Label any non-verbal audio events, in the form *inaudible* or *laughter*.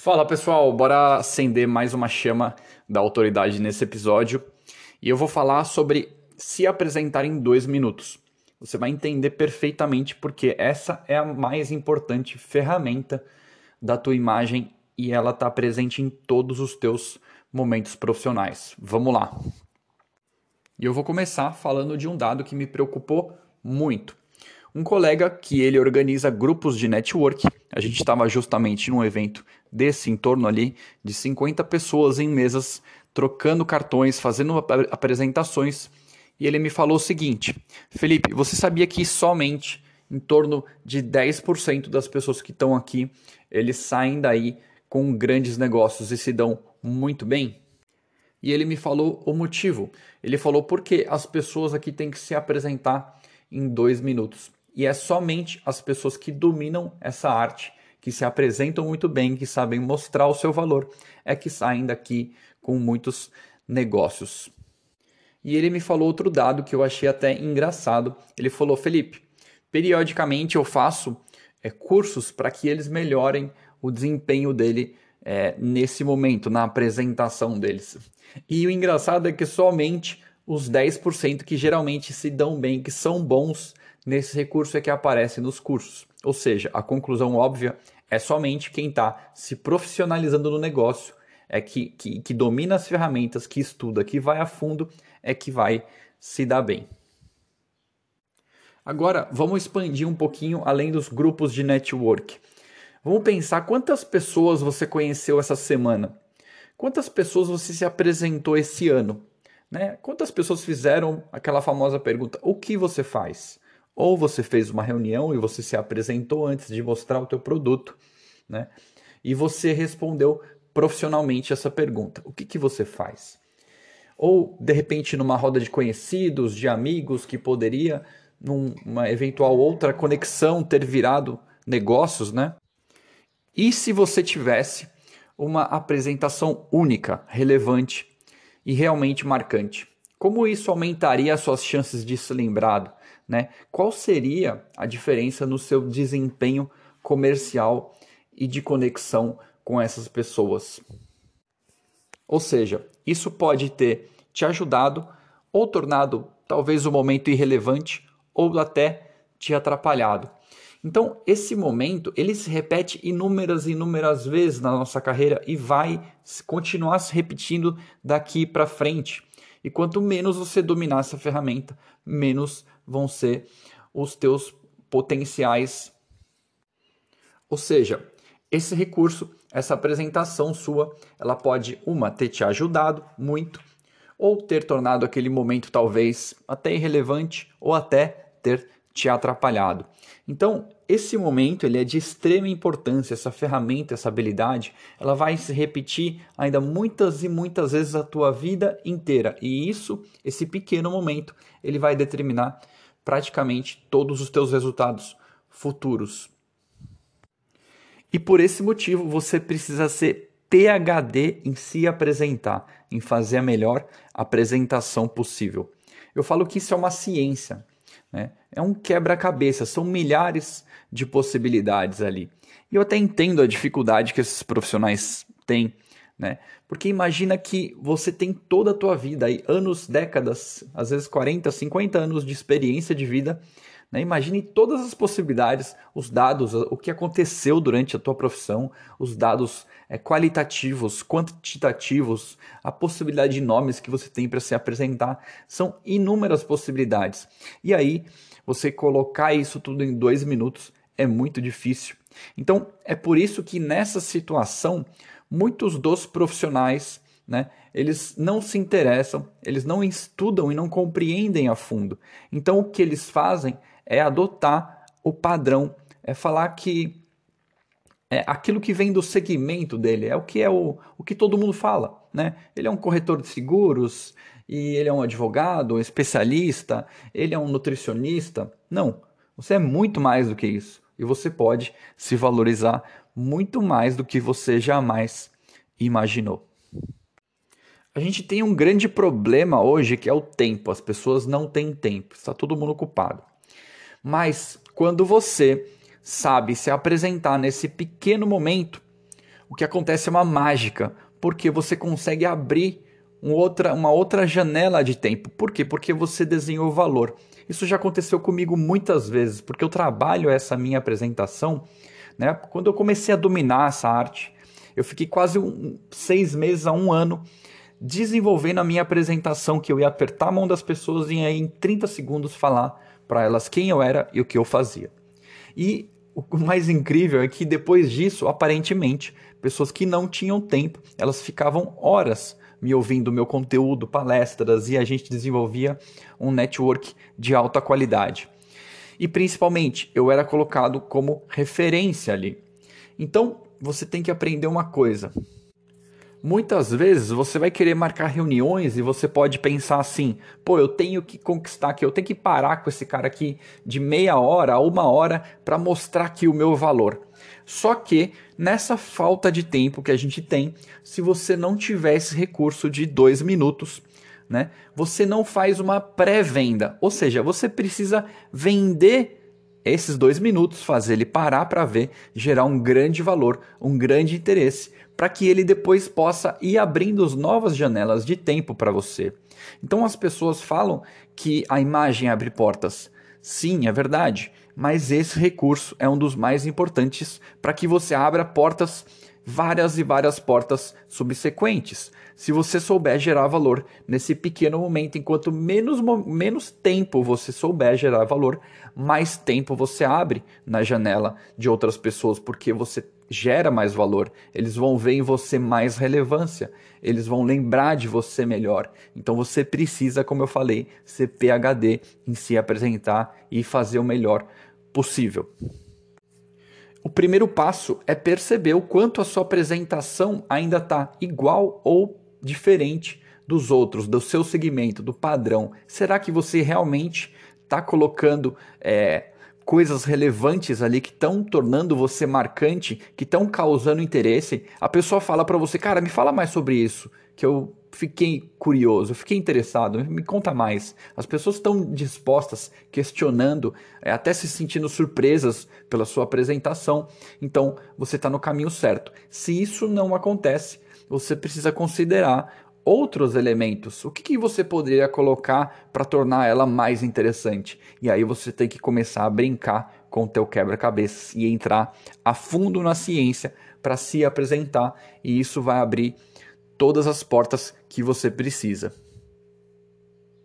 Fala pessoal, bora acender mais uma chama da autoridade nesse episódio e eu vou falar sobre se apresentar em dois minutos. Você vai entender perfeitamente porque essa é a mais importante ferramenta da tua imagem e ela está presente em todos os teus momentos profissionais. Vamos lá. E eu vou começar falando de um dado que me preocupou muito. Um colega que ele organiza grupos de network, a gente estava justamente num evento desse, em torno ali de 50 pessoas em mesas, trocando cartões, fazendo apresentações, e ele me falou o seguinte: Felipe, você sabia que somente em torno de 10% das pessoas que estão aqui, eles saem daí com grandes negócios e se dão muito bem? E ele me falou o motivo. Ele falou porque as pessoas aqui têm que se apresentar em dois minutos. E é somente as pessoas que dominam essa arte, que se apresentam muito bem, que sabem mostrar o seu valor, é que saem daqui com muitos negócios. E ele me falou outro dado que eu achei até engraçado. Ele falou: Felipe, periodicamente eu faço é, cursos para que eles melhorem o desempenho dele é, nesse momento, na apresentação deles. E o engraçado é que somente os 10% que geralmente se dão bem, que são bons nesse recurso, é que aparece nos cursos. Ou seja, a conclusão óbvia é somente quem está se profissionalizando no negócio, é que, que, que domina as ferramentas, que estuda, que vai a fundo, é que vai se dar bem. Agora, vamos expandir um pouquinho além dos grupos de network. Vamos pensar quantas pessoas você conheceu essa semana. Quantas pessoas você se apresentou esse ano? Né? Quantas pessoas fizeram aquela famosa pergunta: o que você faz? Ou você fez uma reunião e você se apresentou antes de mostrar o teu produto, né? E você respondeu profissionalmente essa pergunta: o que, que você faz? Ou de repente numa roda de conhecidos, de amigos que poderia numa eventual outra conexão ter virado negócios, né? E se você tivesse uma apresentação única, relevante e realmente marcante. Como isso aumentaria as suas chances de ser lembrado? Né? Qual seria a diferença no seu desempenho comercial e de conexão com essas pessoas? Ou seja, isso pode ter te ajudado ou tornado talvez o momento irrelevante ou até te atrapalhado. Então, esse momento, ele se repete inúmeras e inúmeras vezes na nossa carreira e vai continuar se repetindo daqui para frente. E quanto menos você dominar essa ferramenta, menos vão ser os teus potenciais. Ou seja, esse recurso, essa apresentação sua, ela pode uma ter te ajudado muito ou ter tornado aquele momento talvez até irrelevante ou até ter te atrapalhado. Então, esse momento ele é de extrema importância, essa ferramenta, essa habilidade, ela vai se repetir ainda muitas e muitas vezes a tua vida inteira. E isso, esse pequeno momento, ele vai determinar praticamente todos os teus resultados futuros. E por esse motivo, você precisa ser PhD em se apresentar, em fazer a melhor apresentação possível. Eu falo que isso é uma ciência. Né? É um quebra-cabeça, são milhares de possibilidades ali. E eu até entendo a dificuldade que esses profissionais têm, né? Porque imagina que você tem toda a tua vida, aí, anos, décadas, às vezes 40, 50 anos de experiência de vida, né? Imagine todas as possibilidades, os dados, o que aconteceu durante a tua profissão, os dados é, qualitativos, quantitativos, a possibilidade de nomes que você tem para se apresentar. São inúmeras possibilidades. E aí, você colocar isso tudo em dois minutos é muito difícil. Então, é por isso que nessa situação, muitos dos profissionais né? Eles não se interessam, eles não estudam e não compreendem a fundo. Então, o que eles fazem é adotar o padrão, é falar que é aquilo que vem do segmento dele, é o que é o, o que todo mundo fala, né? Ele é um corretor de seguros e ele é um advogado, um especialista, ele é um nutricionista. Não, você é muito mais do que isso e você pode se valorizar muito mais do que você jamais imaginou. A gente tem um grande problema hoje que é o tempo. As pessoas não têm tempo, está todo mundo ocupado. Mas quando você sabe se apresentar nesse pequeno momento, o que acontece é uma mágica, porque você consegue abrir um outra, uma outra janela de tempo. Por quê? Porque você desenhou valor. Isso já aconteceu comigo muitas vezes, porque eu trabalho essa minha apresentação. Né? Quando eu comecei a dominar essa arte, eu fiquei quase um, seis meses a um ano desenvolvendo a minha apresentação, que eu ia apertar a mão das pessoas e aí em 30 segundos falar para elas quem eu era e o que eu fazia. E o *laughs* mais incrível é que depois disso, aparentemente, pessoas que não tinham tempo, elas ficavam horas me ouvindo meu conteúdo, palestras e a gente desenvolvia um network de alta qualidade. E principalmente, eu era colocado como referência ali. Então, você tem que aprender uma coisa. Muitas vezes você vai querer marcar reuniões e você pode pensar assim: pô, eu tenho que conquistar aqui, eu tenho que parar com esse cara aqui de meia hora a uma hora para mostrar aqui o meu valor. Só que nessa falta de tempo que a gente tem, se você não tiver esse recurso de dois minutos, né, você não faz uma pré-venda. Ou seja, você precisa vender esses dois minutos, fazer ele parar para ver, gerar um grande valor, um grande interesse, para que ele depois possa ir abrindo as novas janelas de tempo para você. Então as pessoas falam que a imagem abre portas. Sim, é verdade, mas esse recurso é um dos mais importantes para que você abra portas, várias e várias portas subsequentes. Se você souber gerar valor nesse pequeno momento, enquanto menos, menos tempo você souber gerar valor, mais tempo você abre na janela de outras pessoas, porque você gera mais valor, eles vão ver em você mais relevância, eles vão lembrar de você melhor. Então você precisa, como eu falei, ser PhD em se apresentar e fazer o melhor possível. O primeiro passo é perceber o quanto a sua apresentação ainda está igual ou diferente dos outros, do seu segmento, do padrão? Será que você realmente está colocando é, coisas relevantes ali que estão tornando você marcante, que estão causando interesse? A pessoa fala para você, cara, me fala mais sobre isso, que eu fiquei curioso, fiquei interessado, me conta mais. As pessoas estão dispostas, questionando, é, até se sentindo surpresas pela sua apresentação. Então, você está no caminho certo. Se isso não acontece, você precisa considerar outros elementos. O que, que você poderia colocar para tornar ela mais interessante? E aí você tem que começar a brincar com o teu quebra-cabeças e entrar a fundo na ciência para se apresentar e isso vai abrir todas as portas que você precisa.